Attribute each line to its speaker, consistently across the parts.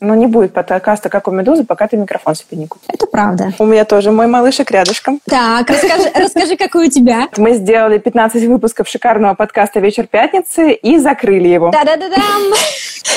Speaker 1: Но не будет подкаста, как у «Медузы», пока ты микрофон себе не купишь.
Speaker 2: Это правда.
Speaker 1: У меня тоже мой малышек рядышком.
Speaker 2: Так, расскажи, расскажи, какой у тебя.
Speaker 1: Мы сделали 15 выпусков шикарного подкаста «Вечер пятницы» и закрыли его.
Speaker 2: Да-да-да-дам!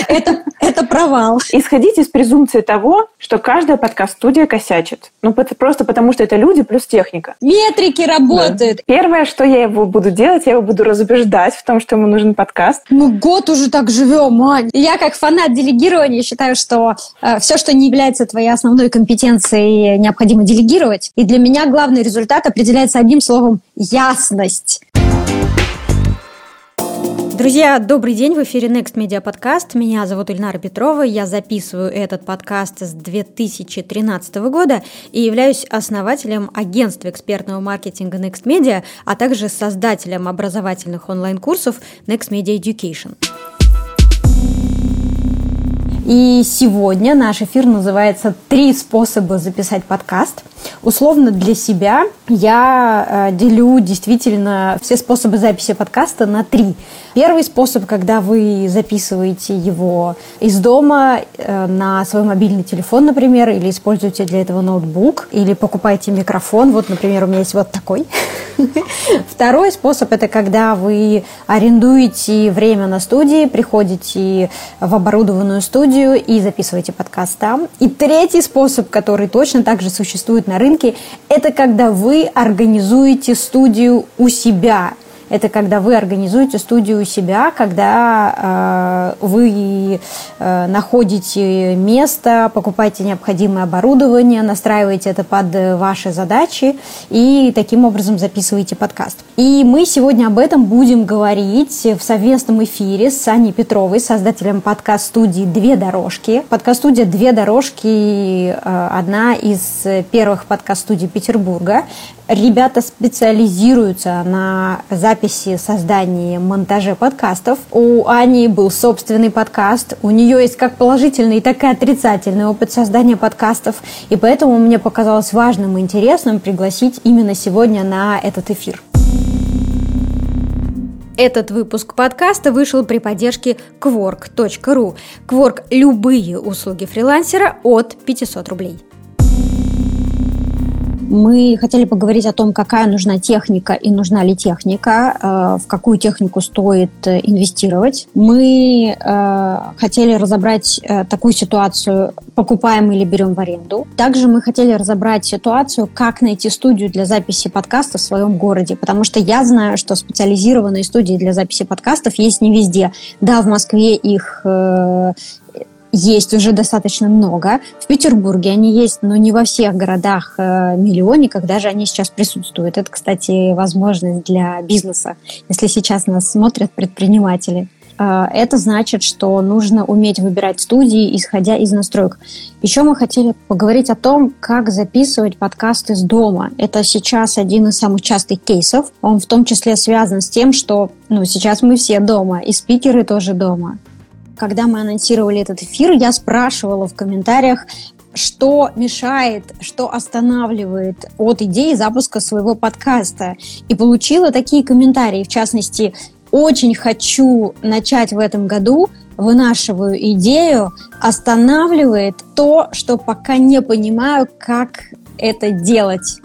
Speaker 2: Это, это провал.
Speaker 1: Исходите из презумпции того, что каждая подкаст-студия косячит. Ну, просто потому, что это люди плюс техника.
Speaker 2: Метрики работают.
Speaker 1: Да. Первое, что я его буду делать, я его буду разубеждать в том, что ему нужен подкаст.
Speaker 2: Мы год уже так живем, Ань. Я как фанат делегирования считаю, что э, все, что не является твоей основной компетенцией, необходимо делегировать. И для меня главный результат определяется одним словом – ясность. Друзья, добрый день, в эфире Next Media Podcast. Меня зовут Ильнара Петрова, я записываю этот подкаст с 2013 года и являюсь основателем агентства экспертного маркетинга Next Media, а также создателем образовательных онлайн-курсов Next Media Education. И сегодня наш эфир называется «Три способа записать подкаст». Условно для себя я э, делю действительно все способы записи подкаста на три. Первый способ, когда вы записываете его из дома э, на свой мобильный телефон, например, или используете для этого ноутбук, или покупаете микрофон. Вот, например, у меня есть вот такой. Второй способ – это когда вы арендуете время на студии, приходите в оборудованную студию и записываете подкаст там. И третий способ, который точно также существует на рынке, это когда вы организуете студию у себя это когда вы организуете студию у себя, когда э, вы э, находите место, покупаете необходимое оборудование, настраиваете это под ваши задачи и таким образом записываете подкаст. И мы сегодня об этом будем говорить в совместном эфире с Аней Петровой, создателем подкаст-студии «Две дорожки». Подкаст-студия «Две дорожки» э, одна из первых подкаст-студий Петербурга. Ребята специализируются на записи, создании, монтаже подкастов. У Ани был собственный подкаст. У нее есть как положительный, так и отрицательный опыт создания подкастов. И поэтому мне показалось важным и интересным пригласить именно сегодня на этот эфир. Этот выпуск подкаста вышел при поддержке Quark.ru. Quark – любые услуги фрилансера от 500 рублей. Мы хотели поговорить о том, какая нужна техника и нужна ли техника, э, в какую технику стоит э, инвестировать. Мы э, хотели разобрать такую ситуацию, покупаем или берем в аренду. Также мы хотели разобрать ситуацию, как найти студию для записи подкаста в своем городе, потому что я знаю, что специализированные студии для записи подкастов есть не везде. Да, в Москве их есть уже достаточно много. В Петербурге они есть, но не во всех городах э, миллионниках, даже они сейчас присутствуют. Это, кстати, возможность для бизнеса, если сейчас нас смотрят предприниматели. Э, это значит, что нужно уметь выбирать студии, исходя из настроек. Еще мы хотели поговорить о том, как записывать подкаст из дома. Это сейчас один из самых частых кейсов. Он в том числе связан с тем, что ну, сейчас мы все дома, и спикеры тоже дома. Когда мы анонсировали этот эфир, я спрашивала в комментариях, что мешает, что останавливает от идеи запуска своего подкаста. И получила такие комментарии, в частности, очень хочу начать в этом году, вынашиваю идею, останавливает то, что пока не понимаю, как это делать.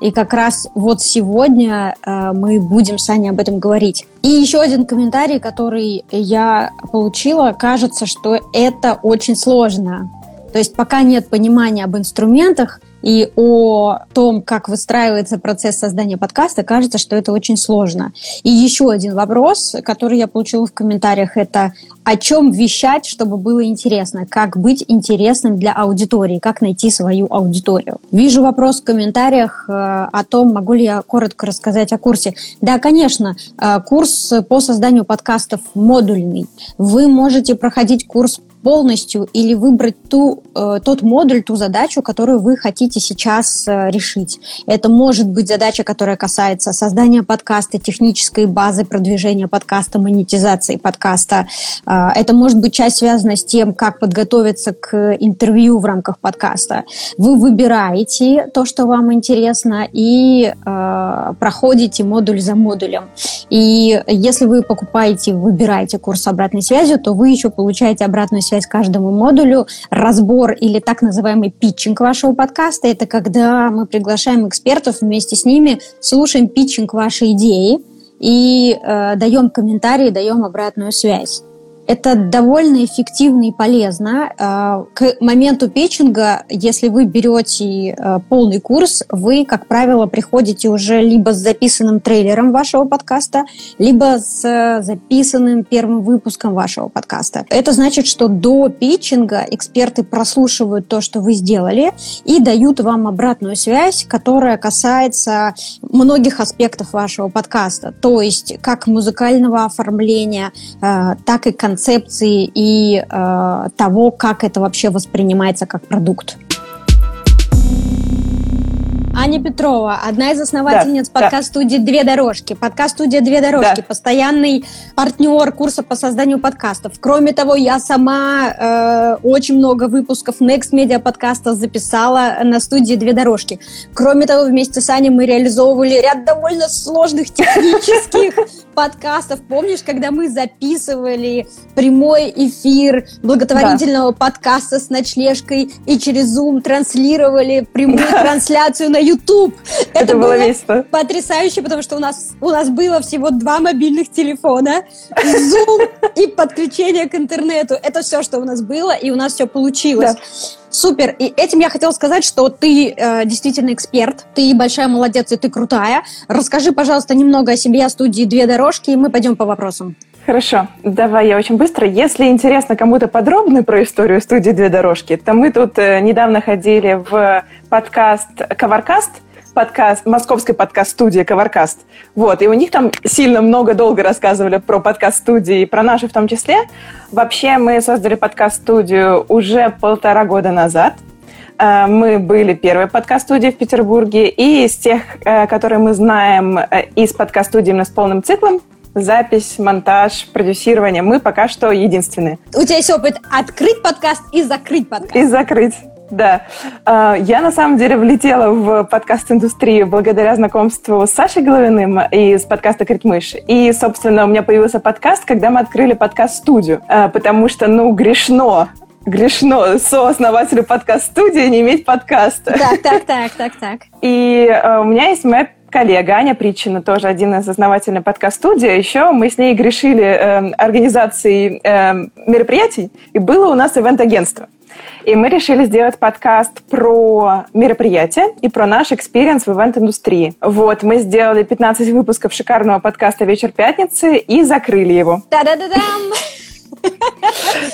Speaker 2: И как раз вот сегодня э, мы будем с Аней об этом говорить. И еще один комментарий, который я получила, кажется, что это очень сложно. То есть пока нет понимания об инструментах, и о том, как выстраивается процесс создания подкаста, кажется, что это очень сложно. И еще один вопрос, который я получила в комментариях, это о чем вещать, чтобы было интересно, как быть интересным для аудитории, как найти свою аудиторию. Вижу вопрос в комментариях э, о том, могу ли я коротко рассказать о курсе. Да, конечно, э, курс по созданию подкастов модульный. Вы можете проходить курс полностью или выбрать ту, э, тот модуль, ту задачу, которую вы хотите сейчас э, решить. Это может быть задача, которая касается создания подкаста, технической базы продвижения подкаста, монетизации подкаста. Э, это может быть часть связана с тем, как подготовиться к интервью в рамках подкаста. Вы выбираете то, что вам интересно, и э, проходите модуль за модулем. И если вы покупаете, выбираете курс обратной связью, то вы еще получаете обратную связь связь каждому модулю. Разбор или так называемый питчинг вашего подкаста – это когда мы приглашаем экспертов вместе с ними, слушаем питчинг вашей идеи и э, даем комментарии, даем обратную связь. Это довольно эффективно и полезно. А, к моменту питчинга, если вы берете а, полный курс, вы, как правило, приходите уже либо с записанным трейлером вашего подкаста, либо с записанным первым выпуском вашего подкаста. Это значит, что до питчинга эксперты прослушивают то, что вы сделали, и дают вам обратную связь, которая касается многих аспектов вашего подкаста. То есть как музыкального оформления, а, так и концепта концепции и э, того, как это вообще воспринимается как продукт. Аня Петрова, одна из основательниц да, подкаст-студии да. «Две дорожки». Подкаст-студия «Две дорожки», да. постоянный партнер курса по созданию подкастов. Кроме того, я сама э, очень много выпусков Next Media подкаста записала на студии «Две дорожки». Кроме того, вместе с Аней мы реализовывали ряд довольно сложных технических подкастов. Помнишь, когда мы записывали прямой эфир благотворительного подкаста с ночлежкой и через Zoom транслировали прямую трансляцию на YouTube.
Speaker 1: Это, Это было весело.
Speaker 2: Потрясающе, потому что у нас, у нас было всего два мобильных телефона, Zoom и подключение к интернету. Это все, что у нас было, и у нас все получилось. Да. Супер. И этим я хотела сказать, что ты э, действительно эксперт, ты большая молодец и ты крутая. Расскажи, пожалуйста, немного о себе, о студии «Две дорожки», и мы пойдем по вопросам.
Speaker 1: Хорошо, давай я очень быстро. Если интересно кому-то подробно про историю студии «Две дорожки», то мы тут э, недавно ходили в подкаст «Коваркаст», подкаст, московской подкаст-студии «Коваркаст». Вот, и у них там сильно много долго рассказывали про подкаст-студии, про наши в том числе. Вообще мы создали подкаст-студию уже полтора года назад. Э, мы были первой подкаст-студией в Петербурге, и из тех, э, которые мы знаем из подкаст-студии именно с полным циклом, запись, монтаж, продюсирование. Мы пока что единственные.
Speaker 2: У тебя есть опыт открыть подкаст и закрыть подкаст.
Speaker 1: И закрыть. Да. А, я на самом деле влетела в подкаст-индустрию благодаря знакомству с Сашей Головиным из подкаста «Критмыш». И, собственно, у меня появился подкаст, когда мы открыли подкаст-студию. А, потому что, ну, грешно грешно сооснователю подкаст-студии не иметь подкаста.
Speaker 2: Так, так, так, так, так.
Speaker 1: И э, у меня есть моя коллега Аня Притчина, тоже один из основателей подкаст-студии. Еще мы с ней грешили э, организацией э, мероприятий, и было у нас event-агентство. И мы решили сделать подкаст про мероприятия и про наш experience в event-индустрии. Вот, мы сделали 15 выпусков шикарного подкаста «Вечер пятницы» и закрыли его.
Speaker 2: Та-да-да-дам!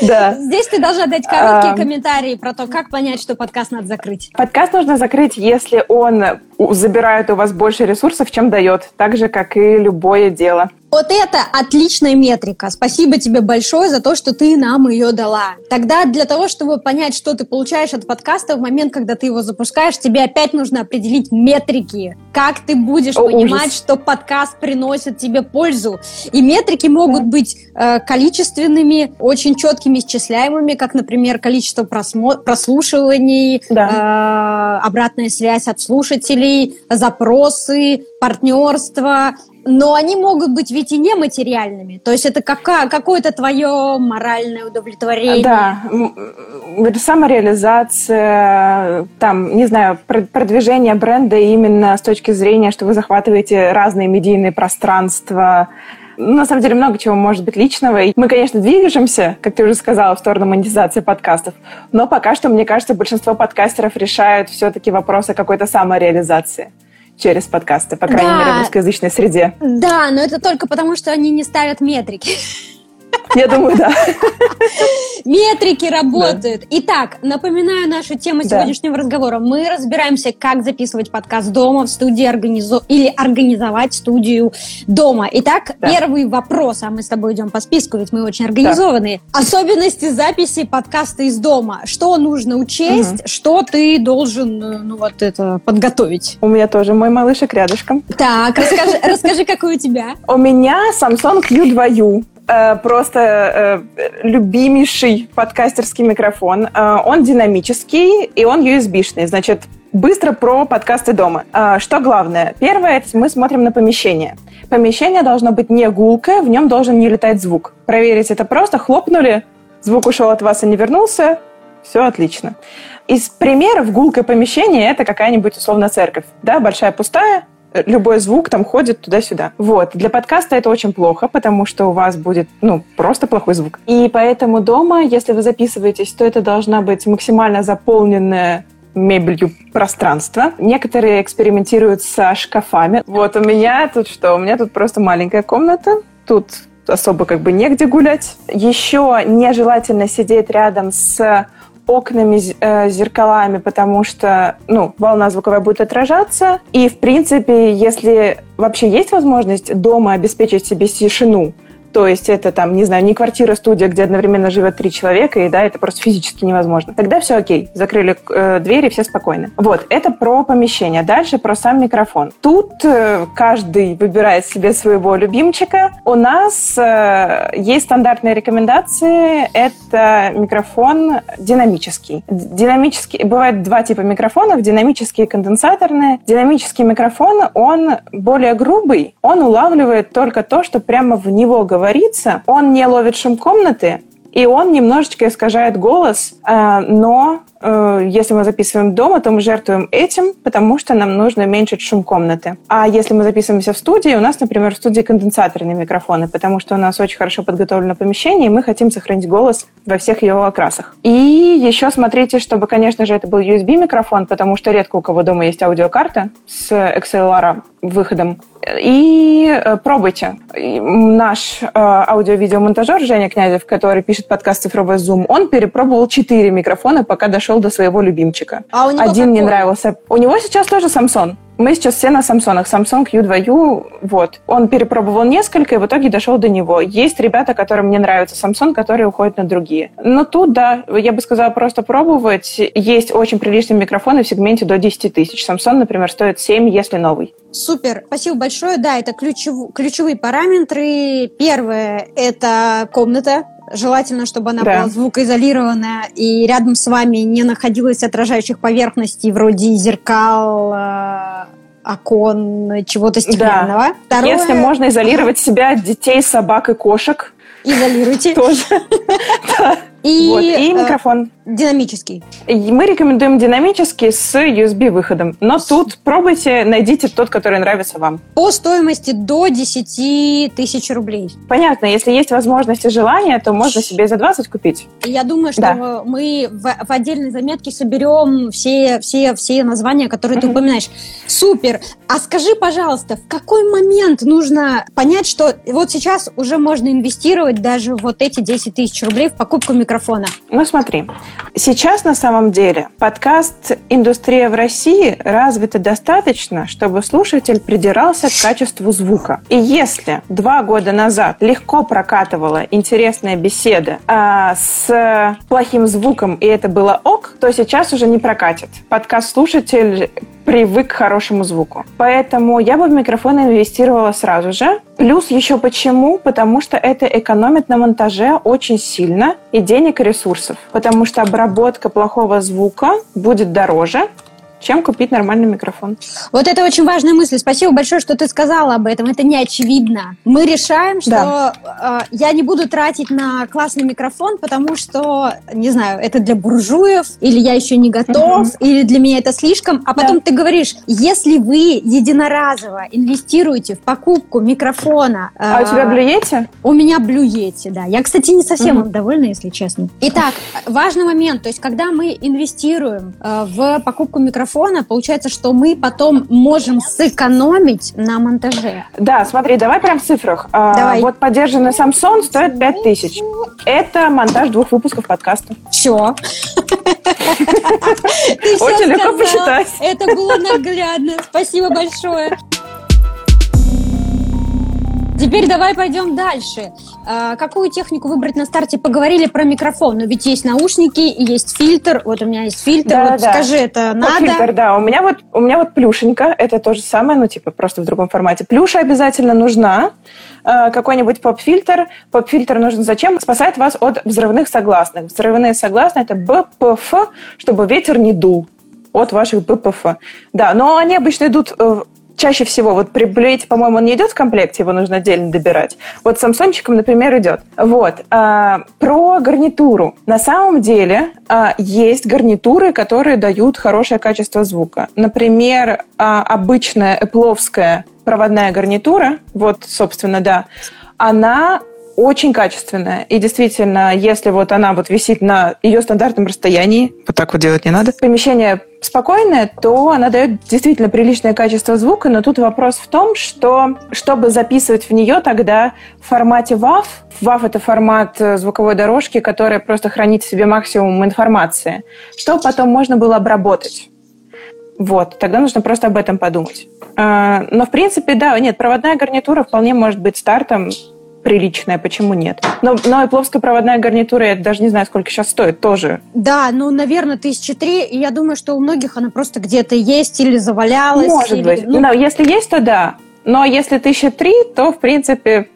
Speaker 2: Да. Здесь ты должна дать короткие а... комментарии про то, как понять, что подкаст надо закрыть.
Speaker 1: Подкаст нужно закрыть, если он забирает у вас больше ресурсов, чем дает, так же, как и любое дело.
Speaker 2: Вот это отличная метрика. Спасибо тебе большое за то, что ты нам ее дала. Тогда для того, чтобы понять, что ты получаешь от подкаста в момент, когда ты его запускаешь, тебе опять нужно определить метрики. Как ты будешь О, понимать, ужас. что подкаст приносит тебе пользу. И метрики могут да. быть э, количественными, очень четкими, исчисляемыми, как, например, количество просмо- прослушиваний, да. э, обратная связь от слушателей, запросы, партнерство, но они могут быть ведь и нематериальными. То есть это какая, какое-то твое моральное удовлетворение.
Speaker 1: Да, самореализация, там, не знаю, продвижение бренда именно с точки зрения, что вы захватываете разные медийные пространства, ну, на самом деле много чего может быть личного. И мы, конечно, движемся, как ты уже сказала, в сторону монетизации подкастов, но пока что, мне кажется, большинство подкастеров решают все-таки вопросы какой-то самореализации через подкасты, по крайней да. мере, в русскоязычной среде.
Speaker 2: Да, но это только потому, что они не ставят метрики.
Speaker 1: Я думаю, да.
Speaker 2: Метрики работают. Да. Итак, напоминаю нашу тему да. сегодняшнего разговора. Мы разбираемся, как записывать подкаст дома в студии организо... или организовать студию дома. Итак, да. первый вопрос, а мы с тобой идем по списку, ведь мы очень организованные. Да. Особенности записи подкаста из дома. Что нужно учесть, угу. что ты должен ну вот это подготовить?
Speaker 1: У меня тоже мой малышек рядышком.
Speaker 2: Так, расскажи, расскажи какой у тебя?
Speaker 1: У меня Samsung Q2U. Э, просто э, любимейший подкастерский микрофон. Э, он динамический и он USB-шный. Значит, быстро про подкасты дома. Что главное? Первое, мы смотрим на помещение. Помещение должно быть не гулкое, в нем должен не летать звук. Проверить это просто, хлопнули, звук ушел от вас и не вернулся, все отлично. Из примеров гулкое помещение – это какая-нибудь условно церковь, да, большая пустая, любой звук там ходит туда-сюда. Вот. Для подкаста это очень плохо, потому что у вас будет, ну, просто плохой звук. И поэтому дома, если вы записываетесь, то это должна быть максимально заполненная мебелью пространство. Некоторые экспериментируют со шкафами. Вот у меня тут что? У меня тут просто маленькая комната. Тут особо как бы негде гулять. Еще нежелательно сидеть рядом с окнами, э, зеркалами, потому что, ну, волна звуковая будет отражаться. И, в принципе, если вообще есть возможность дома обеспечить себе тишину, то есть это там, не знаю, не квартира-студия, где одновременно живет три человека, и да, это просто физически невозможно. Тогда все окей, закрыли э, двери, все спокойны. Вот, это про помещение. Дальше про сам микрофон. Тут э, каждый выбирает себе своего любимчика. У нас э, есть стандартные рекомендации. Это микрофон динамический. Динамический. Бывает два типа микрофонов, динамический и конденсаторный. Динамический микрофон, он более грубый, он улавливает только то, что прямо в него говорит говорится, он не ловит шум комнаты, и он немножечко искажает голос, э, но если мы записываем дома, то мы жертвуем этим, потому что нам нужно уменьшить шум комнаты. А если мы записываемся в студии, у нас, например, в студии конденсаторные микрофоны, потому что у нас очень хорошо подготовлено помещение, и мы хотим сохранить голос во всех его окрасах. И еще смотрите, чтобы, конечно же, это был USB-микрофон, потому что редко у кого дома есть аудиокарта с XLR выходом. И э, пробуйте. Наш э, аудио-видеомонтажер Женя Князев, который пишет подкаст «Цифровой зум», он перепробовал четыре микрофона, пока дошел до своего любимчика.
Speaker 2: А у него
Speaker 1: Один
Speaker 2: какой?
Speaker 1: не нравился. У него сейчас тоже Samsung. Мы сейчас все на Самсонах. Samsung U2U, вот. Он перепробовал несколько и в итоге дошел до него. Есть ребята, которым не нравится Samsung, которые уходят на другие. Но тут, да, я бы сказала, просто пробовать. Есть очень приличные микрофоны в сегменте до 10 тысяч. Samsung, например, стоит 7, если новый.
Speaker 2: Супер, спасибо большое. Да, это ключев... ключевые параметры. Первое – это комната, Желательно, чтобы она
Speaker 1: Да.
Speaker 2: была звукоизолированная и рядом с вами не находилось отражающих поверхностей вроде зеркал, э, окон, чего-то стеклянного. Второе,
Speaker 1: Если можно изолировать себя от детей, собак и кошек,
Speaker 2: изолируйте.
Speaker 1: тоже.
Speaker 2: И,
Speaker 1: Вот. И
Speaker 2: э,
Speaker 1: микрофон.
Speaker 2: динамический.
Speaker 1: И Мы рекомендуем динамический с USB-выходом. Но тут пробуйте, найдите тот, который нравится вам.
Speaker 2: По стоимости до 10 тысяч рублей.
Speaker 1: Понятно, если есть возможность и желание, то можно себе за 20 купить.
Speaker 2: Я думаю, что
Speaker 1: Да.
Speaker 2: мы в, в отдельной заметке соберем все, все, все названия, которые ты
Speaker 1: Мгм.
Speaker 2: упоминаешь. Супер! А скажи, пожалуйста, в какой момент нужно понять, что вот сейчас уже можно инвестировать даже вот эти 10 тысяч рублей в покупку микрофона?
Speaker 1: Ну смотри, сейчас на самом деле подкаст-индустрия в России развита достаточно, чтобы слушатель придирался к качеству звука. И если два года назад легко прокатывала интересная беседа а, с плохим звуком, и это было ок, то сейчас уже не прокатит. Подкаст-слушатель привык к хорошему звуку. Поэтому я бы в микрофон инвестировала сразу же. Плюс еще почему? Потому что это экономит на монтаже очень сильно и денег, и ресурсов. Потому что обработка плохого звука будет дороже, чем купить нормальный микрофон.
Speaker 2: Вот это очень важная мысль. Спасибо большое, что ты сказала об этом. Это не очевидно. Мы решаем, что
Speaker 1: Да.
Speaker 2: э, я не буду тратить на классный микрофон, потому что, не знаю, это для буржуев, или я еще не готов,
Speaker 1: Мгм.
Speaker 2: или для меня это слишком. А
Speaker 1: Да.
Speaker 2: потом ты говоришь, если вы единоразово инвестируете в покупку микрофона...
Speaker 1: А у
Speaker 2: э,
Speaker 1: тебя блюете?
Speaker 2: у меня блюете, да. Я, кстати, не совсем им довольна, если честно. Итак, важный момент. То есть, когда мы инвестируем э, в покупку микрофона, получается, что мы потом можем сэкономить на монтаже.
Speaker 1: Да, смотри, давай прям в цифрах. А,
Speaker 2: Давай.
Speaker 1: Вот поддержанный Samsung стоит 5000. Это монтаж двух выпусков подкаста.
Speaker 2: Все.
Speaker 1: Очень легко посчитать.
Speaker 2: Это было наглядно. Спасибо большое. Теперь давай пойдем дальше. А, Какую технику выбрать на старте? Поговорили про микрофон, но ведь есть наушники есть фильтр. Вот у меня есть фильтр.
Speaker 1: Да,
Speaker 2: вот
Speaker 1: да.
Speaker 2: скажи, это
Speaker 1: Вот
Speaker 2: надо?
Speaker 1: фильтр, да. У меня вот у меня вот плюшенька. Это то же самое, ну типа просто в другом формате. Плюша обязательно нужна. Э, Какой-нибудь поп-фильтр. Поп-фильтр нужен зачем? Спасает вас от взрывных согласных. Взрывные согласные это БПФ, чтобы ветер не дул от ваших БПФ. Да, но они обычно идут э, чаще всего, вот при блейте, по-моему, он не идет в комплекте, его нужно отдельно добирать. Вот с Самсончиком, например, идет. Вот. А, про гарнитуру. На самом деле а, есть гарнитуры, которые дают хорошее качество звука. Например, а, обычная эпловская проводная гарнитура, вот, собственно, да, она очень качественная. И действительно, если вот она вот висит на ее стандартном расстоянии, вот так вот делать не надо, помещение спокойное, то она дает действительно приличное качество звука, но тут вопрос в том, что чтобы записывать в нее тогда в формате WAV, WAV это формат э, звуковой дорожки, которая просто хранит в себе максимум информации, что потом можно было обработать. Вот, тогда нужно просто об этом подумать. А, но, в принципе, да, нет, проводная гарнитура вполне может быть стартом приличная, почему нет? Но, но и плоская проводная гарнитура, я даже не знаю, сколько сейчас стоит, тоже.
Speaker 2: Да, ну, наверное, тысячи три, и я думаю, что у многих она просто где-то есть или завалялась.
Speaker 1: Может
Speaker 2: или,
Speaker 1: быть.
Speaker 2: Ну...
Speaker 1: Но если есть, то да. Но если тысяча три, то, в принципе,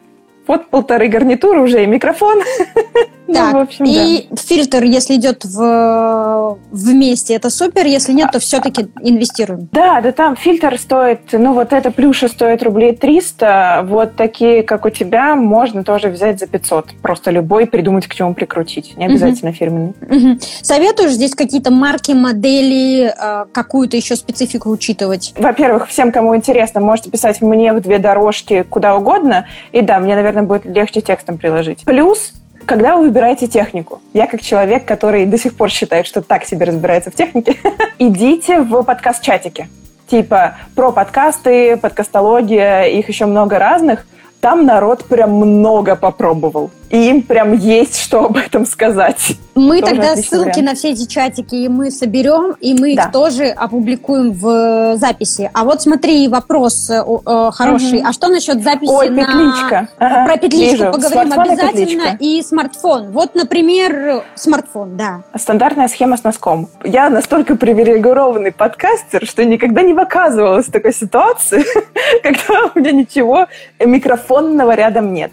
Speaker 1: вот полторы гарнитуры уже и микрофон.
Speaker 2: Так, ну, в общем, и да. фильтр, если идет в, вместе, это супер. Если нет, то все-таки инвестируем.
Speaker 1: Да, да, там фильтр стоит, ну вот это плюша стоит рублей 300. Вот такие, как у тебя, можно тоже взять за 500. Просто любой придумать, к чему прикрутить. Не обязательно угу. фирменный.
Speaker 2: Угу. Советуешь здесь какие-то марки, модели, э, какую-то еще специфику учитывать?
Speaker 1: Во-первых, всем, кому интересно, можете писать мне в две дорожки куда угодно. И да, мне, наверное, будет легче текстом приложить. Плюс когда вы выбираете технику, я как человек, который до сих пор считает, что так себе разбирается в технике, идите в подкаст-чатики. Типа про подкасты, подкастология, их еще много разных. Там народ прям много попробовал и им прям есть что об этом сказать.
Speaker 2: Мы тоже тогда ссылки вариант. на все эти чатики и мы соберем, и мы да. их тоже опубликуем в записи. А вот смотри, вопрос э, э, хороший. Угу. А что насчет записи
Speaker 1: Ой,
Speaker 2: на...
Speaker 1: петличка.
Speaker 2: Ага, Про петличку вижу. поговорим Смартфон обязательно. И, и смартфон. Вот, например, смартфон, да.
Speaker 1: Стандартная схема с носком. Я настолько привилегированный подкастер, что никогда не оказывалась в такой ситуации, когда у меня ничего микрофонного рядом нет.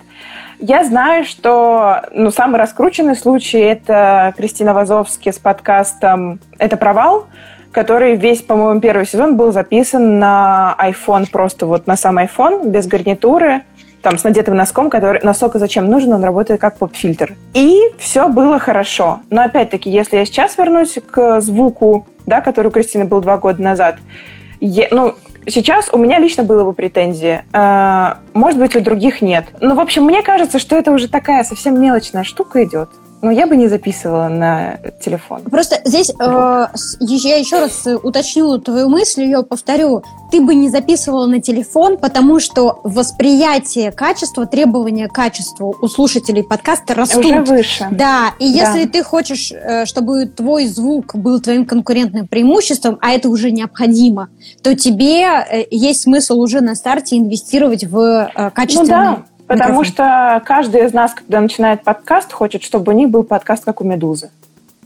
Speaker 1: Я знаю, что ну, самый раскрученный случай – это Кристина Вазовски с подкастом «Это провал», который весь, по-моему, первый сезон был записан на iPhone, просто вот на сам iPhone, без гарнитуры, там, с надетым носком, который носок и зачем нужен, он работает как поп-фильтр. И все было хорошо. Но опять-таки, если я сейчас вернусь к звуку, да, который у Кристины был два года назад, я, ну, Сейчас у меня лично было бы претензии. А, может быть, у других нет. Но, в общем, мне кажется, что это уже такая совсем мелочная штука идет. Но я бы не записывала на телефон.
Speaker 2: Просто здесь э, я еще раз уточню твою мысль, ее повторю. Ты бы не записывала на телефон, потому что восприятие качества, требования к качеству у слушателей подкаста растут.
Speaker 1: Уже выше.
Speaker 2: Да, и да. если ты хочешь, э, чтобы твой звук был твоим конкурентным преимуществом, а это уже необходимо, то тебе э, есть смысл уже на старте инвестировать в э, качественный
Speaker 1: ну, да. Потому что каждый из нас, когда начинает подкаст, хочет, чтобы у них был подкаст, как у «Медузы».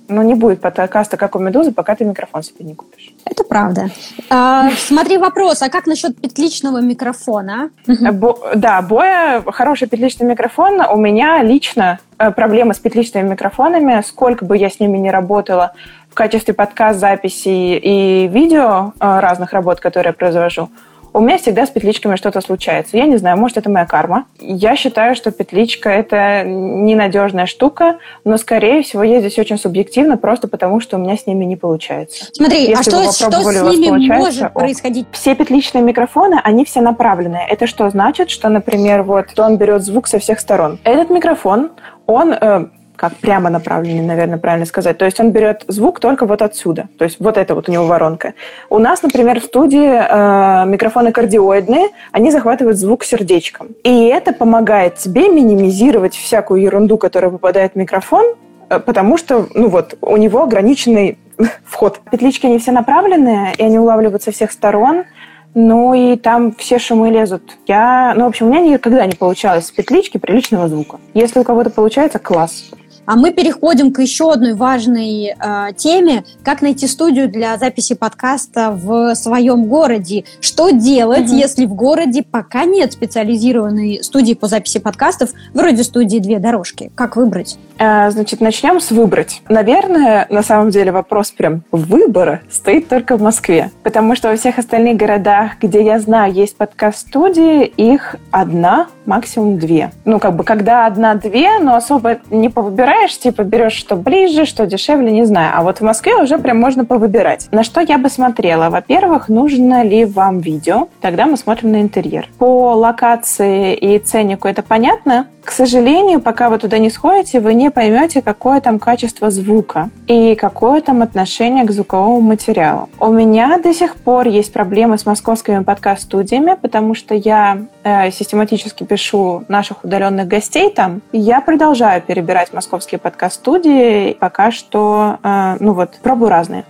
Speaker 1: Но не будет подкаста, как у «Медузы», пока ты микрофон себе не купишь.
Speaker 2: Это правда. А, смотри, вопрос, а как насчет петличного микрофона?
Speaker 1: Бо, да, Боя, хороший петличный микрофон. У меня лично э, проблемы с петличными микрофонами, сколько бы я с ними ни работала в качестве подкаст-записи и видео э, разных работ, которые я произвожу – у меня всегда с петличками что-то случается. Я не знаю, может, это моя карма. Я считаю, что петличка – это ненадежная штука, но, скорее всего, я здесь очень субъективно, просто потому, что у меня с ними не получается.
Speaker 2: Смотри, а Если а что, что с ними может о, происходить?
Speaker 1: Все петличные микрофоны, они все направленные. Это что значит? Что, например, вот он берет звук со всех сторон. Этот микрофон, он э, как прямо направленный, наверное, правильно сказать. То есть он берет звук только вот отсюда. То есть вот это вот у него воронка. У нас, например, в студии э, микрофоны кардиоидные, они захватывают звук сердечком. И это помогает тебе минимизировать всякую ерунду, которая попадает в микрофон, э, потому что, ну вот, у него ограниченный вход. Петлички, они все направленные, и они улавливают со всех сторон. Ну и там все шумы лезут. Я, ну, в общем, у меня никогда не получалось с петлички приличного звука. Если у кого-то получается, класс.
Speaker 2: А мы переходим к еще одной важной э, теме, как найти студию для записи подкаста в своем городе. Что делать, угу. если в городе пока нет специализированной студии по записи подкастов, вроде студии «Две дорожки»? Как выбрать?
Speaker 1: А, значит, начнем с выбрать. Наверное, на самом деле вопрос прям выбора стоит только в Москве. Потому что во всех остальных городах, где я знаю, есть подкаст-студии, их одна, максимум две. Ну, как бы, когда одна-две, но особо не повыбираешь, типа берешь, что ближе, что дешевле, не знаю. А вот в Москве уже прям можно повыбирать. На что я бы смотрела? Во-первых, нужно ли вам видео? Тогда мы смотрим на интерьер. По локации и ценнику это понятно. К сожалению, пока вы туда не сходите, вы не поймете, какое там качество звука и какое там отношение к звуковому материалу. У меня до сих пор есть проблемы с московскими подкаст-студиями, потому что я э, систематически пишу наших удаленных гостей там. Я продолжаю перебирать московские подкаст-студии, пока что, э, ну вот, пробую разные.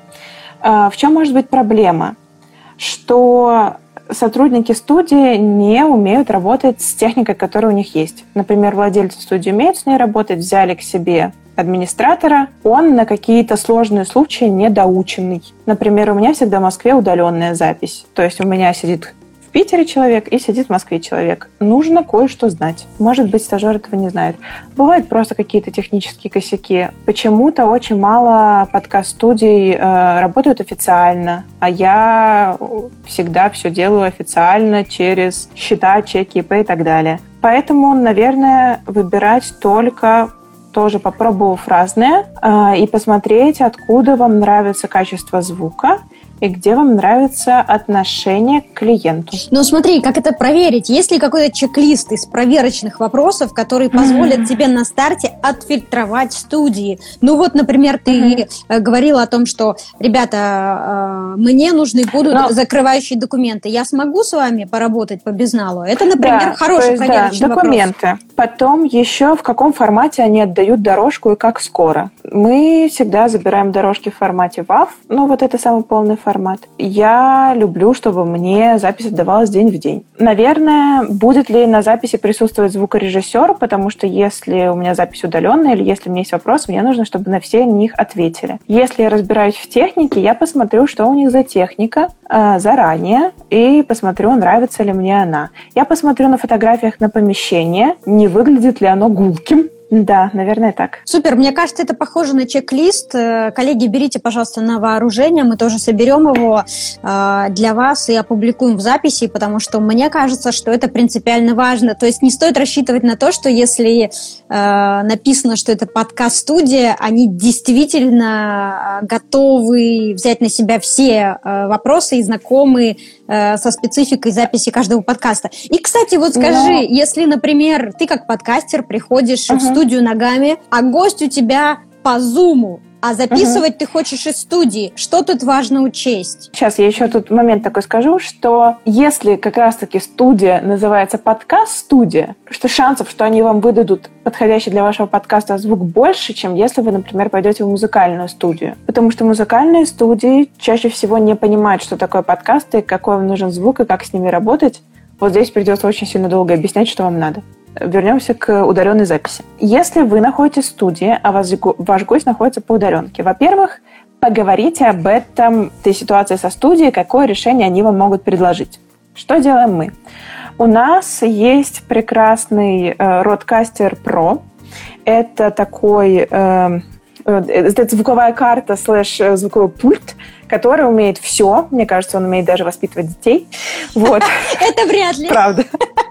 Speaker 1: Э, в чем может быть проблема? Что сотрудники студии не умеют работать с техникой, которая у них есть. Например, владельцы студии умеют с ней работать, взяли к себе администратора, он на какие-то сложные случаи недоученный. Например, у меня всегда в Москве удаленная запись. То есть у меня сидит Питере человек и сидит в Москве человек. Нужно кое-что знать. Может быть, стажер этого не знает. Бывают просто какие-то технические косяки. Почему-то очень мало подкаст-студий э, работают официально, а я всегда все делаю официально через счета, чеки, и так далее. Поэтому, наверное, выбирать только тоже попробовав разное э, и посмотреть, откуда вам нравится качество звука и где вам нравится отношение к клиенту.
Speaker 2: Ну смотри, как это проверить? Есть ли какой-то чек-лист из проверочных вопросов, которые позволят mm-hmm. тебе на старте отфильтровать студии? Ну вот, например, ты mm-hmm. говорила о том, что, ребята, э, мне нужны будут Но... закрывающие документы. Я смогу с вами поработать по безналу? Это, например, да, хороший есть, проверочный
Speaker 1: да, документы. Вопрос. Потом еще в каком формате они отдают дорожку и как скоро. Мы всегда забираем дорожки в формате WAV, ну вот это самый полный формат формат. Я люблю, чтобы мне запись отдавалась день в день. Наверное, будет ли на записи присутствовать звукорежиссер, потому что если у меня запись удаленная или если у меня есть вопрос, мне нужно, чтобы на все них ответили. Если я разбираюсь в технике, я посмотрю, что у них за техника э, заранее и посмотрю, нравится ли мне она. Я посмотрю на фотографиях на помещение, не выглядит ли оно гулким, да, наверное, так.
Speaker 2: Супер. Мне кажется, это похоже на чек-лист. Э, коллеги, берите, пожалуйста, на вооружение. Мы тоже соберем его э, для вас и опубликуем в записи, потому что мне кажется, что это принципиально важно. То есть не стоит рассчитывать на то, что если э, написано, что это подкаст-студия, они действительно готовы взять на себя все вопросы и знакомы со спецификой записи каждого подкаста. И, кстати, вот скажи, Но... если, например, ты как подкастер приходишь uh-huh. в студию студию ногами, а гость у тебя по зуму, а записывать угу. ты хочешь из студии. Что тут важно учесть?
Speaker 1: Сейчас я еще тут момент такой скажу, что если как раз-таки студия называется подкаст-студия, что шансов, что они вам выдадут подходящий для вашего подкаста звук больше, чем если вы, например, пойдете в музыкальную студию. Потому что музыкальные студии чаще всего не понимают, что такое подкаст и какой вам нужен звук и как с ними работать. Вот здесь придется очень сильно долго объяснять, что вам надо вернемся к удаленной записи. Если вы находитесь в студии, а ваш, ваш гость находится по удаленке, во-первых, поговорите об этом, этой ситуации со студией, какое решение они вам могут предложить. Что делаем мы? У нас есть прекрасный э, Rodecaster Pro. Это такой э, э, это звуковая карта слэш э, звуковой пульт, который умеет все. Мне кажется, он умеет даже воспитывать детей. Вот.
Speaker 2: Это вряд ли.
Speaker 1: Правда.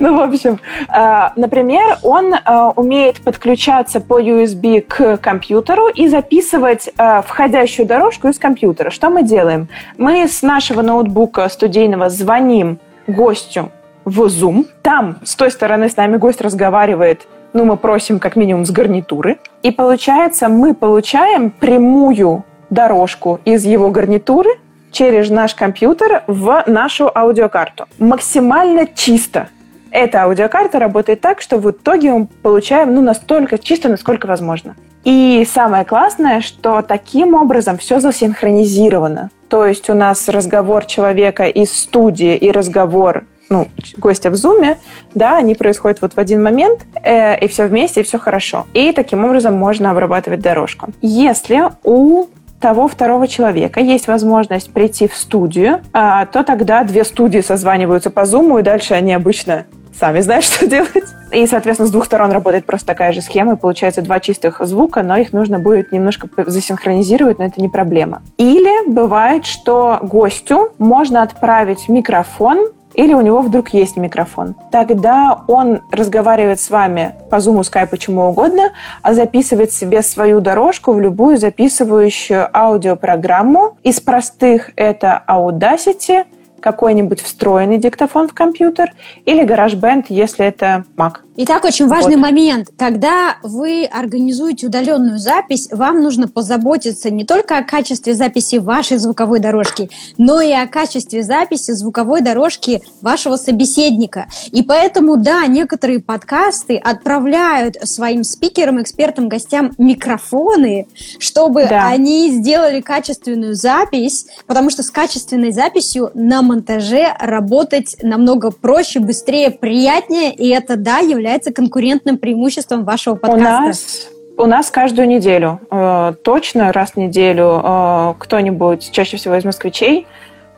Speaker 1: Ну, в общем, э, например, он э, умеет подключаться по USB к компьютеру и записывать э, входящую дорожку из компьютера. Что мы делаем? Мы с нашего ноутбука студийного звоним гостю в Zoom. Там с той стороны с нами гость разговаривает ну, мы просим как минимум с гарнитуры. И получается, мы получаем прямую дорожку из его гарнитуры через наш компьютер в нашу аудиокарту. Максимально чисто. Эта аудиокарта работает так, что в итоге мы получаем ну, настолько чисто, насколько возможно. И самое классное, что таким образом все засинхронизировано. То есть у нас разговор человека из студии и разговор ну, гостя в зуме, да, они происходят вот в один момент, э, и все вместе, и все хорошо. И таким образом можно обрабатывать дорожку. Если у того второго человека есть возможность прийти в студию, а, то тогда две студии созваниваются по Zoom, и дальше они обычно сами знают, что делать. И, соответственно, с двух сторон работает просто такая же схема, и получается два чистых звука, но их нужно будет немножко засинхронизировать, но это не проблема. Или бывает, что гостю можно отправить микрофон или у него вдруг есть микрофон. Тогда он разговаривает с вами по Zoom, Skype, почему угодно, а записывает себе свою дорожку в любую записывающую аудиопрограмму. Из простых это Audacity, какой-нибудь встроенный диктофон в компьютер или GarageBand, если это Mac.
Speaker 2: Итак, очень важный вот. момент. Когда вы организуете удаленную запись, вам нужно позаботиться не только о качестве записи вашей звуковой дорожки, но и о качестве записи звуковой дорожки вашего собеседника. И поэтому, да, некоторые подкасты отправляют своим спикерам, экспертам, гостям микрофоны, чтобы да. они сделали качественную запись, потому что с качественной записью на монтаже работать намного проще, быстрее, приятнее, и это, да, является является конкурентным преимуществом вашего подкаста?
Speaker 1: У нас у нас каждую неделю, э, точно раз в неделю, э, кто-нибудь, чаще всего из москвичей,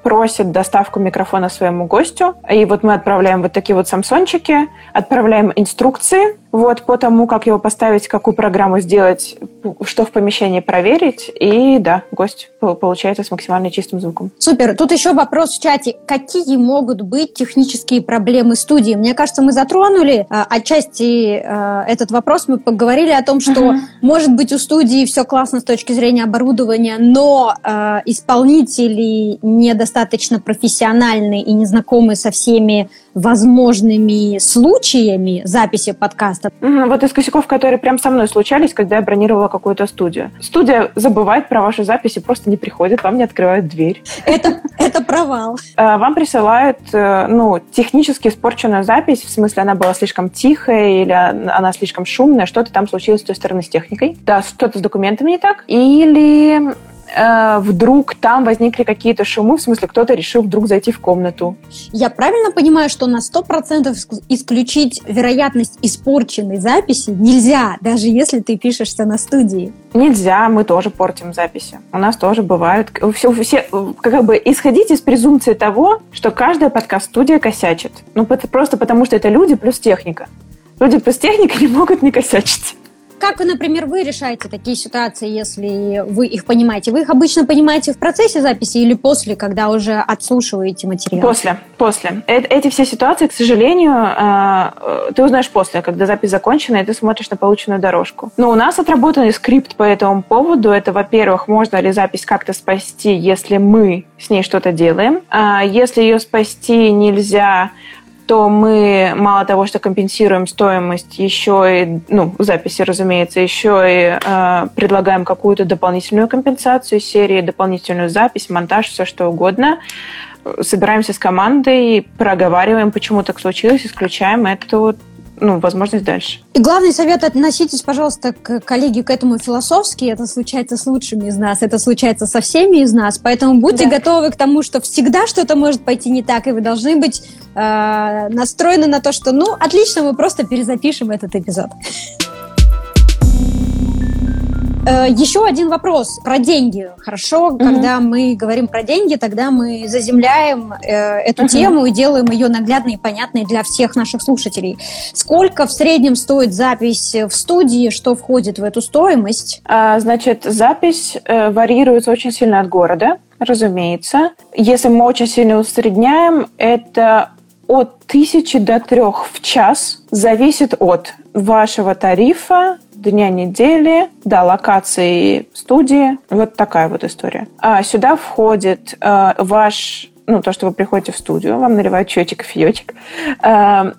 Speaker 1: просит доставку микрофона своему гостю. И вот мы отправляем вот такие вот самсончики, отправляем инструкции, вот по тому, как его поставить, какую программу сделать, что в помещении проверить. И да, гость получается с максимально чистым звуком.
Speaker 2: Супер. Тут еще вопрос в чате. Какие могут быть технические проблемы студии? Мне кажется, мы затронули э, отчасти э, этот вопрос. Мы поговорили о том, что uh-huh. может быть у студии все классно с точки зрения оборудования, но э, исполнители недостаточно профессиональные и незнакомы со всеми возможными случаями записи подкаста.
Speaker 1: Угу, вот из косяков, которые прям со мной случались, когда я бронировала какую-то студию. Студия забывает про ваши записи, просто не приходит, вам не открывают дверь.
Speaker 2: Это, это провал.
Speaker 1: А, вам присылают э, ну, технически испорченную запись, в смысле она была слишком тихая или она слишком шумная, что-то там случилось с той стороны с техникой. Да, что-то с документами не так. Или э, вдруг там возникли какие-то шумы, в смысле кто-то решил вдруг зайти в комнату.
Speaker 2: Я правильно понимаю, что на 100% исключить вероятность испорченной записи нельзя, даже если ты пишешься на студии?
Speaker 1: Нельзя, мы тоже портим записи. У нас тоже бывают... Все, все, как бы исходить из презумпции того, что каждая подкаст-студия косячит. Ну, просто потому что это люди плюс техника. Люди плюс техника не могут не косячить.
Speaker 2: Как, например, вы решаете такие ситуации, если вы их понимаете? Вы их обычно понимаете в процессе записи или после, когда уже отслушиваете материал?
Speaker 1: После, после. Эти все ситуации, к сожалению, э, ты узнаешь после, когда запись закончена, и ты смотришь на полученную дорожку. Но у нас отработанный скрипт по этому поводу. Это, во-первых, можно ли запись как-то спасти, если мы с ней что-то делаем. А если ее спасти нельзя, то мы мало того, что компенсируем стоимость, еще и, ну, записи, разумеется, еще и э, предлагаем какую-то дополнительную компенсацию серии, дополнительную запись, монтаж, все что угодно. Собираемся с командой, проговариваем, почему так случилось, исключаем эту ну, возможность дальше.
Speaker 2: И главный совет – относитесь, пожалуйста, к коллеге к этому философски. Это случается с лучшими из нас, это случается со всеми из нас. Поэтому будьте да. готовы к тому, что всегда что-то может пойти не так, и вы должны быть э, настроены на то, что, ну, отлично, мы просто перезапишем этот эпизод. Э, еще один вопрос про деньги. Хорошо, угу. когда мы говорим про деньги, тогда мы заземляем э, эту угу. тему и делаем ее наглядной и понятной для всех наших слушателей. Сколько в среднем стоит запись в студии, что входит в эту стоимость?
Speaker 1: А, значит, запись э, варьируется очень сильно от города, разумеется. Если мы очень сильно усредняем, это от тысячи до трех в час зависит от вашего тарифа, дня недели, да, локации студии. Вот такая вот история. А сюда входит э, ваш ну, то, что вы приходите в студию, вам наливают чётик, фиёчик, э,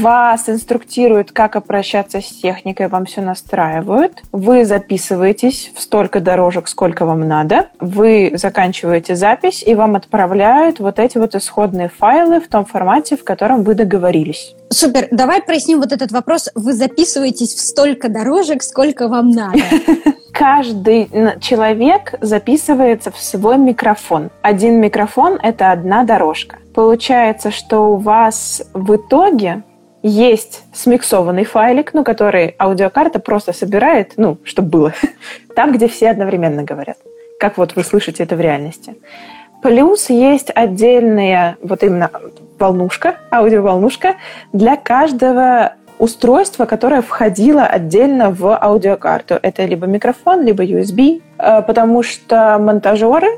Speaker 1: вас инструктируют, как обращаться с техникой, вам все настраивают, вы записываетесь в столько дорожек, сколько вам надо, вы заканчиваете запись, и вам отправляют вот эти вот исходные файлы в том формате, в котором вы договорились.
Speaker 2: Супер. Давай проясним вот этот вопрос. Вы записываетесь в столько дорожек, сколько вам надо.
Speaker 1: Каждый человек записывается в свой микрофон. Один микрофон – это одна дорожка. получается, что у вас в итоге есть смиксованный файлик, ну, который аудиокарта просто собирает, ну, чтобы было, там, где все одновременно говорят. Как вот вы слышите это в реальности. Плюс есть отдельная вот именно волнушка, аудиоволнушка для каждого устройства, которое входило отдельно в аудиокарту. Это либо микрофон, либо USB, э, потому что монтажеры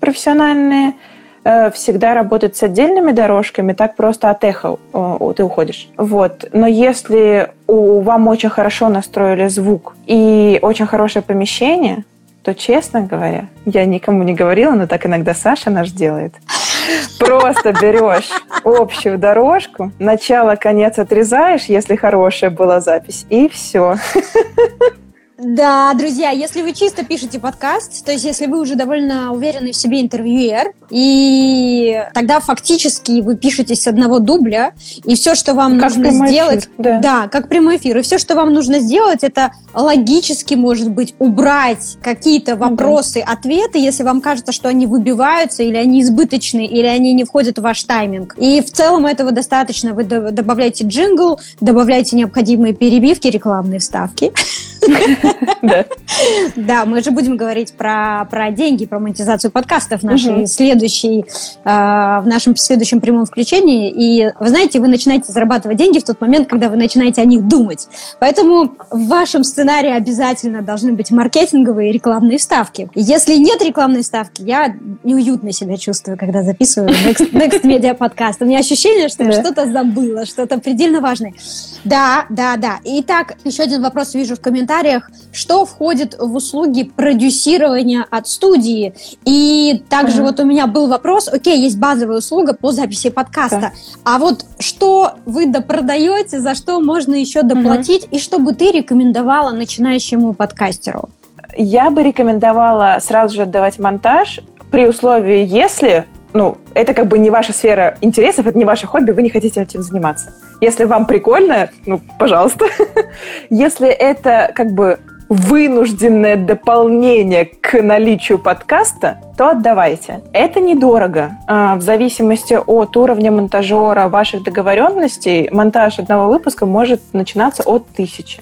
Speaker 1: профессиональные э, всегда работают с отдельными дорожками, так просто от эхо э, ты уходишь. Вот. Но если у вам очень хорошо настроили звук и очень хорошее помещение, то, честно говоря, я никому не говорила, но так иногда Саша наш делает. Просто берешь общую дорожку, начало-конец отрезаешь, если хорошая была запись, и все.
Speaker 2: Да, друзья, если вы чисто пишете подкаст, то есть если вы уже довольно уверенный в себе интервьюер, и тогда фактически вы пишете с одного дубля, и все, что вам как нужно сделать... Эфир, да. да, как прямой эфир. И все, что вам нужно сделать, это логически, может быть, убрать какие-то вопросы, да. ответы, если вам кажется, что они выбиваются, или они избыточны, или они не входят в ваш тайминг. И в целом этого достаточно. Вы добавляете джингл, добавляете необходимые перебивки, рекламные вставки. Да. мы же будем говорить про, про деньги, про монетизацию подкастов нашей следующей, а, в нашем следующем прямом включении. И вы знаете, вы начинаете зарабатывать деньги в тот момент, когда вы начинаете о них думать. Поэтому в вашем сценарии обязательно должны быть маркетинговые и рекламные вставки. Если нет рекламной вставки, я неуютно себя чувствую, когда записываю Next, Next Media подкаст. У меня ощущение, что я что-то забыла, что-то предельно важное. Да, да, да. Итак, еще один вопрос вижу в комментариях комментариях, что входит в услуги продюсирования от студии. И также mm-hmm. вот у меня был вопрос, окей, есть базовая услуга по записи подкаста, да. а вот что вы допродаете, за что можно еще доплатить, mm-hmm. и что бы ты рекомендовала начинающему подкастеру?
Speaker 1: Я бы рекомендовала сразу же отдавать монтаж при условии, если ну, это как бы не ваша сфера интересов, это не ваше хобби, вы не хотите этим заниматься. Если вам прикольно, ну, пожалуйста. Если это как бы вынужденное дополнение к наличию подкаста, то отдавайте. Это недорого. А, в зависимости от уровня монтажера, ваших договоренностей, монтаж одного выпуска может начинаться от тысячи.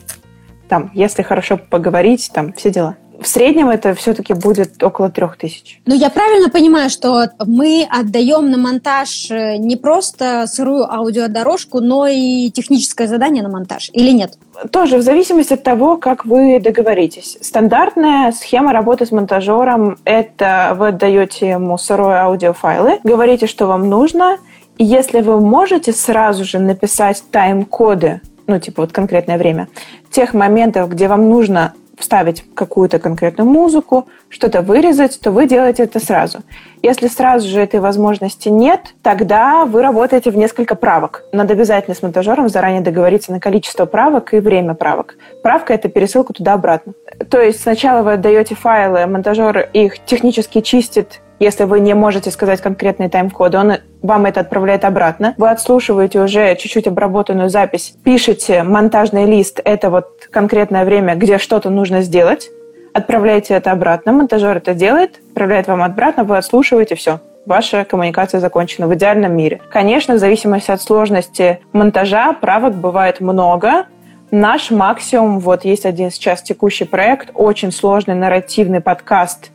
Speaker 1: Там, если хорошо поговорить, там, все дела в среднем это все-таки будет около трех тысяч.
Speaker 2: Ну, я правильно понимаю, что мы отдаем на монтаж э, не просто сырую аудиодорожку, но и техническое задание на монтаж, или нет?
Speaker 1: Тоже в зависимости от того, как вы договоритесь. Стандартная схема работы с монтажером – это вы отдаете ему сырое аудиофайлы, говорите, что вам нужно, и если вы можете сразу же написать тайм-коды, ну, типа вот конкретное время, тех моментов, где вам нужно вставить какую-то конкретную музыку, что-то вырезать, то вы делаете это сразу. Если сразу же этой возможности нет, тогда вы работаете в несколько правок. Надо обязательно с монтажером заранее договориться на количество правок и время правок. Правка – это пересылка туда-обратно. То есть сначала вы отдаете файлы, монтажер их технически чистит если вы не можете сказать конкретный тайм-код, он вам это отправляет обратно. Вы отслушиваете уже чуть-чуть обработанную запись, пишете монтажный лист, это вот конкретное время, где что-то нужно сделать, отправляете это обратно, монтажер это делает, отправляет вам обратно, вы отслушиваете, все, ваша коммуникация закончена в идеальном мире. Конечно, в зависимости от сложности монтажа правок бывает много. Наш максимум, вот есть один сейчас текущий проект, очень сложный нарративный подкаст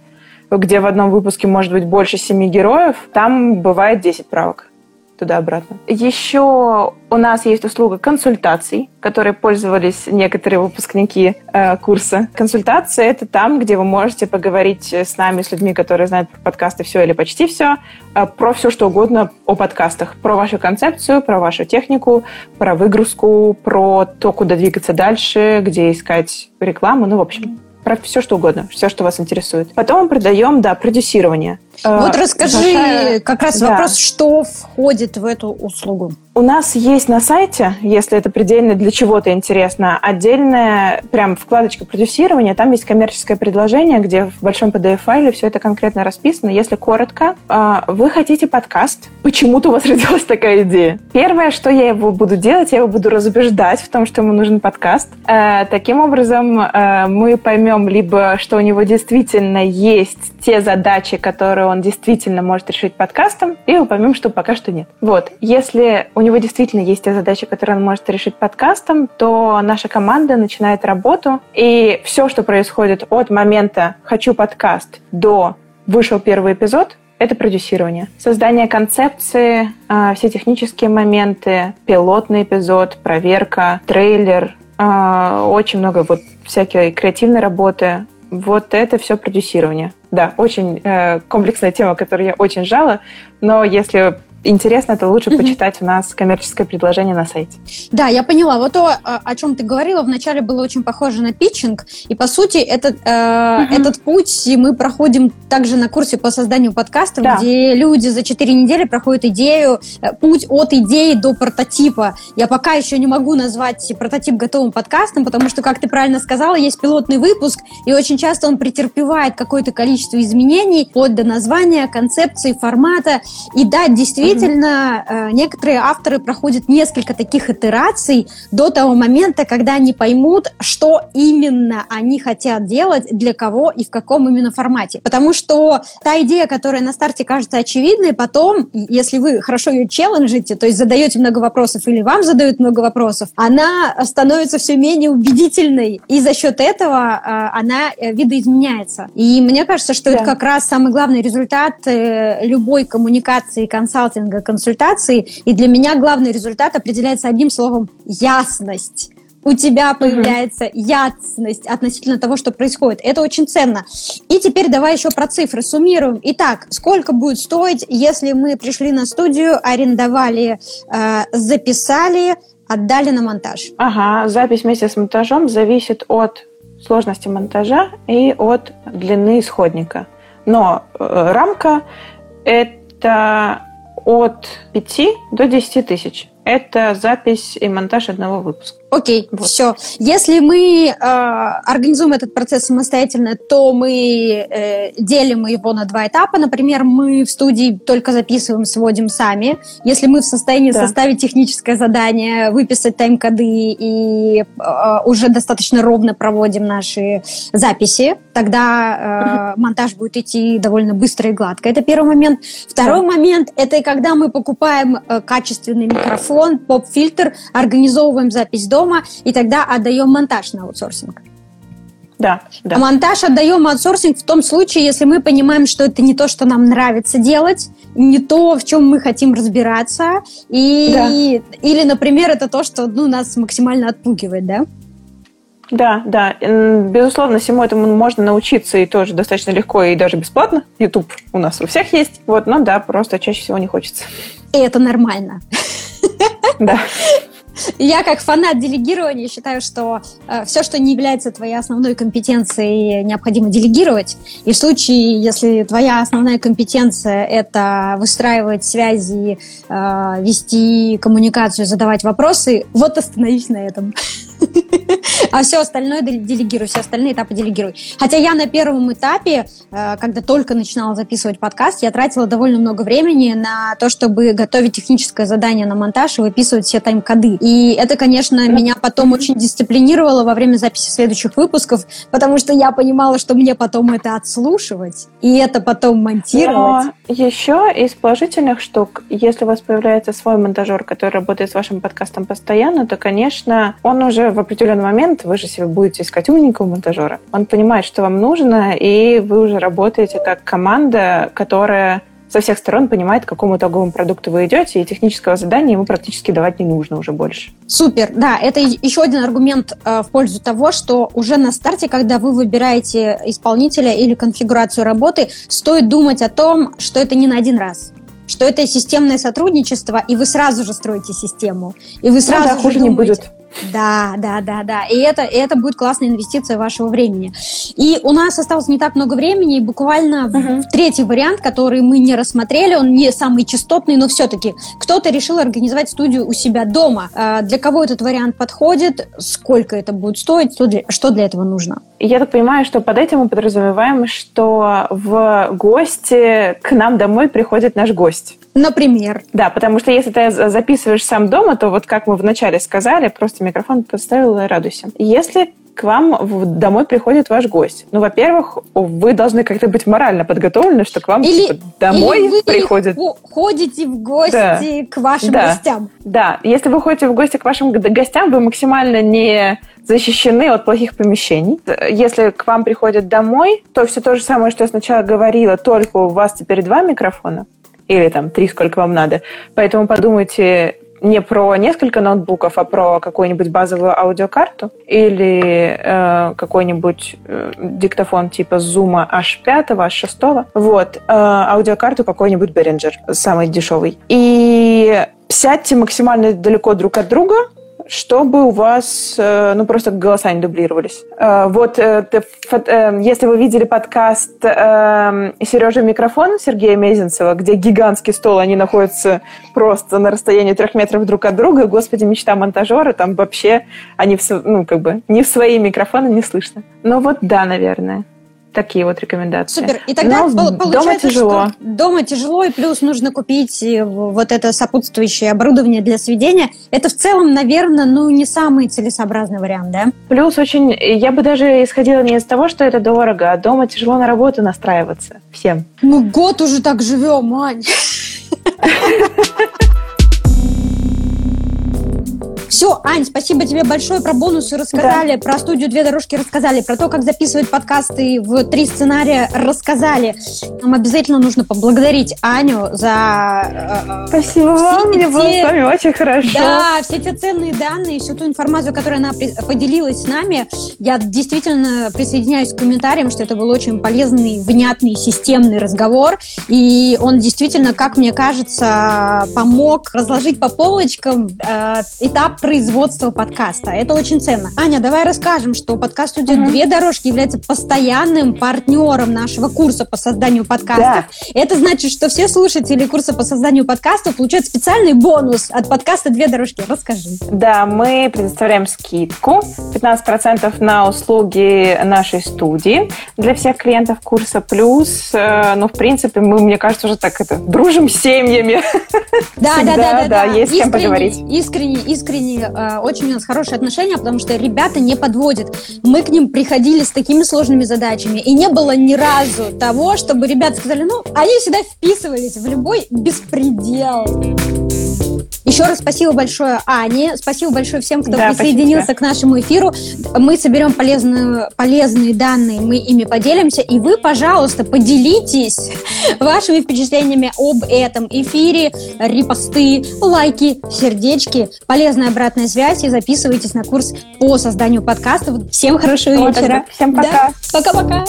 Speaker 1: где в одном выпуске может быть больше семи героев, там бывает 10 правок туда-обратно. Еще у нас есть услуга консультаций, которой пользовались некоторые выпускники э, курса. Консультация — это там, где вы можете поговорить с нами, с людьми, которые знают про подкасты все или почти все, э, про все, что угодно о подкастах. Про вашу концепцию, про вашу технику, про выгрузку, про то, куда двигаться дальше, где искать рекламу, ну, в общем, про все, что угодно, все, что вас интересует. Потом мы продаем, да, продюсирование.
Speaker 2: Вот э, расскажи Большая... как раз да. вопрос, что входит в эту услугу.
Speaker 1: У нас есть на сайте, если это предельно для чего-то интересно, отдельная прям вкладочка продюсирования. Там есть коммерческое предложение, где в большом PDF-файле все это конкретно расписано. Если коротко, э, вы хотите подкаст, почему-то у вас родилась такая идея. Первое, что я его буду делать, я его буду разубеждать в том, что ему нужен подкаст. Э, таким образом, мы поймем либо, что у него действительно есть те задачи, которые он действительно может решить подкастом, и упомянем, что пока что нет. Вот. Если у него действительно есть те задачи, которые он может решить подкастом, то наша команда начинает работу, и все, что происходит от момента «хочу подкаст» до «вышел первый эпизод», это продюсирование. Создание концепции, а, все технические моменты, пилотный эпизод, проверка, трейлер, а, очень много вот всякой креативной работы. Вот это все продюсирование. Да, очень э, комплексная тема, которую я очень жала, но если интересно, то лучше почитать у нас коммерческое предложение на сайте.
Speaker 2: Да, я поняла. Вот то, о чем ты говорила, вначале было очень похоже на питчинг, и по сути этот, э, этот путь мы проходим также на курсе по созданию подкастов, да. где люди за 4 недели проходят идею, э, путь от идеи до прототипа. Я пока еще не могу назвать прототип готовым подкастом, потому что, как ты правильно сказала, есть пилотный выпуск, и очень часто он претерпевает какое-то количество изменений, вплоть до названия, концепции, формата. И да, действительно, действительно, э, некоторые авторы проходят несколько таких итераций до того момента, когда они поймут, что именно они хотят делать, для кого и в каком именно формате. Потому что та идея, которая на старте кажется очевидной, потом, если вы хорошо ее челленджите, то есть задаете много вопросов или вам задают много вопросов, она становится все менее убедительной, и за счет этого э, она э, видоизменяется. И мне кажется, что да. это как раз самый главный результат любой коммуникации консалтинга консалтинга, консультации. И для меня главный результат определяется одним словом – ясность у тебя появляется угу. ясность относительно того, что происходит. Это очень ценно. И теперь давай еще про цифры суммируем. Итак, сколько будет стоить, если мы пришли на студию, арендовали, э, записали, отдали на монтаж?
Speaker 1: Ага, запись вместе с монтажом зависит от сложности монтажа и от длины исходника. Но э, рамка это от 5 до 10 тысяч. Это запись и монтаж одного выпуска.
Speaker 2: Окей, вот. все. Если мы э, организуем этот процесс самостоятельно, то мы э, делим его на два этапа. Например, мы в студии только записываем, сводим сами. Если мы в состоянии да. составить техническое задание, выписать тайм-коды и э, уже достаточно ровно проводим наши записи, тогда э, монтаж будет идти довольно быстро и гладко. Это первый момент. Второй да. момент – это когда мы покупаем э, качественный микрофон, поп-фильтр, организовываем запись дома, дома, и тогда отдаем монтаж на аутсорсинг.
Speaker 1: Да, да.
Speaker 2: А монтаж отдаем аутсорсинг в том случае, если мы понимаем, что это не то, что нам нравится делать, не то, в чем мы хотим разбираться, и, да. или, например, это то, что ну, нас максимально отпугивает, да?
Speaker 1: Да, да. Безусловно, всему этому можно научиться и тоже достаточно легко и даже бесплатно. YouTube у нас у всех есть. Вот, но да, просто чаще всего не хочется.
Speaker 2: И это нормально.
Speaker 1: Да.
Speaker 2: Я как фанат делегирования считаю, что э, все, что не является твоей основной компетенцией, необходимо делегировать. И в случае, если твоя основная компетенция – это выстраивать связи, э, вести коммуникацию, задавать вопросы, вот остановись на этом. А все остальное делегируй, все остальные этапы делегируй. Хотя я на первом этапе, э, когда только начинала записывать подкаст, я тратила довольно много времени на то, чтобы готовить техническое задание на монтаж и выписывать все тайм-коды. И это, конечно, меня потом очень дисциплинировало во время записи следующих выпусков, потому что я понимала, что мне потом это отслушивать и это потом монтировать. Но
Speaker 1: еще из положительных штук, если у вас появляется свой монтажер, который работает с вашим подкастом постоянно, то, конечно, он уже в определенный момент, вы же себе будете искать умненького монтажера, он понимает, что вам нужно, и вы уже работаете как команда, которая со всех сторон понимает, к какому итоговому продукту вы идете, и технического задания ему практически давать не нужно уже больше.
Speaker 2: Супер, да, это еще один аргумент э, в пользу того, что уже на старте, когда вы выбираете исполнителя или конфигурацию работы, стоит думать о том, что это не на один раз что это системное сотрудничество, и вы сразу же строите систему. И вы сразу ну, да,
Speaker 1: хуже думаете, не будет.
Speaker 2: Да, да, да, да. И это, и это будет классная инвестиция вашего времени. И у нас осталось не так много времени, и буквально uh-huh. третий вариант, который мы не рассмотрели, он не самый частотный, но все-таки кто-то решил организовать студию у себя дома. А для кого этот вариант подходит? Сколько это будет стоить? Что для, что для этого нужно?
Speaker 1: Я так понимаю, что под этим мы подразумеваем, что в гости к нам домой приходит наш гость.
Speaker 2: Например.
Speaker 1: Да, потому что если ты записываешь сам дома, то вот как мы вначале сказали, просто микрофон поставил и радуйся. Если к вам домой приходит ваш гость. Ну, во-первых, вы должны как-то быть морально подготовлены, что к вам или, типа, домой или вы приходит.
Speaker 2: ходите в гости да. к вашим
Speaker 1: да.
Speaker 2: гостям.
Speaker 1: Да, если вы ходите в гости к вашим гостям, вы максимально не защищены от плохих помещений. Если к вам приходят домой, то все то же самое, что я сначала говорила, только у вас теперь два микрофона или там три, сколько вам надо. Поэтому подумайте не про несколько ноутбуков, а про какую-нибудь базовую аудиокарту или э, какой-нибудь э, диктофон типа Zoom H5, H6. Вот. Э, аудиокарту какой-нибудь Behringer, самый дешевый. И сядьте максимально далеко друг от друга, чтобы у вас, э, ну, просто голоса не дублировались. Э, вот, э, если вы видели подкаст Сережа Микрофон Сергея Мезенцева, где гигантский стол, они находятся просто на расстоянии трех метров друг от друга, господи, мечта монтажера, там вообще они, в, ну, как бы, не в свои микрофоны не слышно. Ну, вот да, наверное. Такие вот рекомендации.
Speaker 2: Супер. И тогда Но получается, дома тяжело. Что дома тяжело, и плюс нужно купить э, вот это сопутствующее оборудование для сведения. Это в целом, наверное, ну не самый целесообразный вариант, да?
Speaker 1: Плюс очень, я бы даже исходила не из того, что это дорого, а дома тяжело на работу настраиваться всем.
Speaker 2: Ну год уже так живем, Ань. Все, Ань, спасибо тебе большое про бонусы рассказали, да. про студию «Две дорожки» рассказали, про то, как записывать подкасты в три сценария рассказали. Нам обязательно нужно поблагодарить Аню за...
Speaker 1: Э, спасибо вам, мне было с вами очень хорошо.
Speaker 2: Да, все те ценные данные, всю ту информацию, которую она поделилась с нами. Я действительно присоединяюсь к комментариям, что это был очень полезный, внятный, системный разговор. И он действительно, как мне кажется, помог разложить по полочкам э, этап производства подкаста. Это очень ценно. Аня, давай расскажем, что подкаст студия mm-hmm. «Две дорожки» является постоянным партнером нашего курса по созданию подкастов. Да. Это значит, что все слушатели курса по созданию подкастов получают специальный бонус от подкаста «Две дорожки». Расскажи.
Speaker 1: Да, мы предоставляем скидку 15% на услуги нашей студии для всех клиентов курса. Плюс, э, ну, в принципе, мы, мне кажется, уже так это дружим с семьями.
Speaker 2: Да, да, да, да, да.
Speaker 1: Есть с кем поговорить.
Speaker 2: Искренне, искренне э, очень у нас хорошие отношения, потому что ребята не подводят. Мы к ним приходили с такими сложными задачами, и не было ни разу того, чтобы ребята сказали, ну, они всегда вписывались в любой беспредел. Еще раз спасибо большое Ане, спасибо большое всем, кто да, присоединился к нашему эфиру. Мы соберем полезную, полезные данные, мы ими поделимся, и вы, пожалуйста, поделитесь вашими впечатлениями об этом эфире, репосты, лайки, сердечки, полезная обратная связь, и записывайтесь на курс по созданию подкастов. Всем хорошего вечера.
Speaker 1: Всем пока.
Speaker 2: Да. Пока-пока.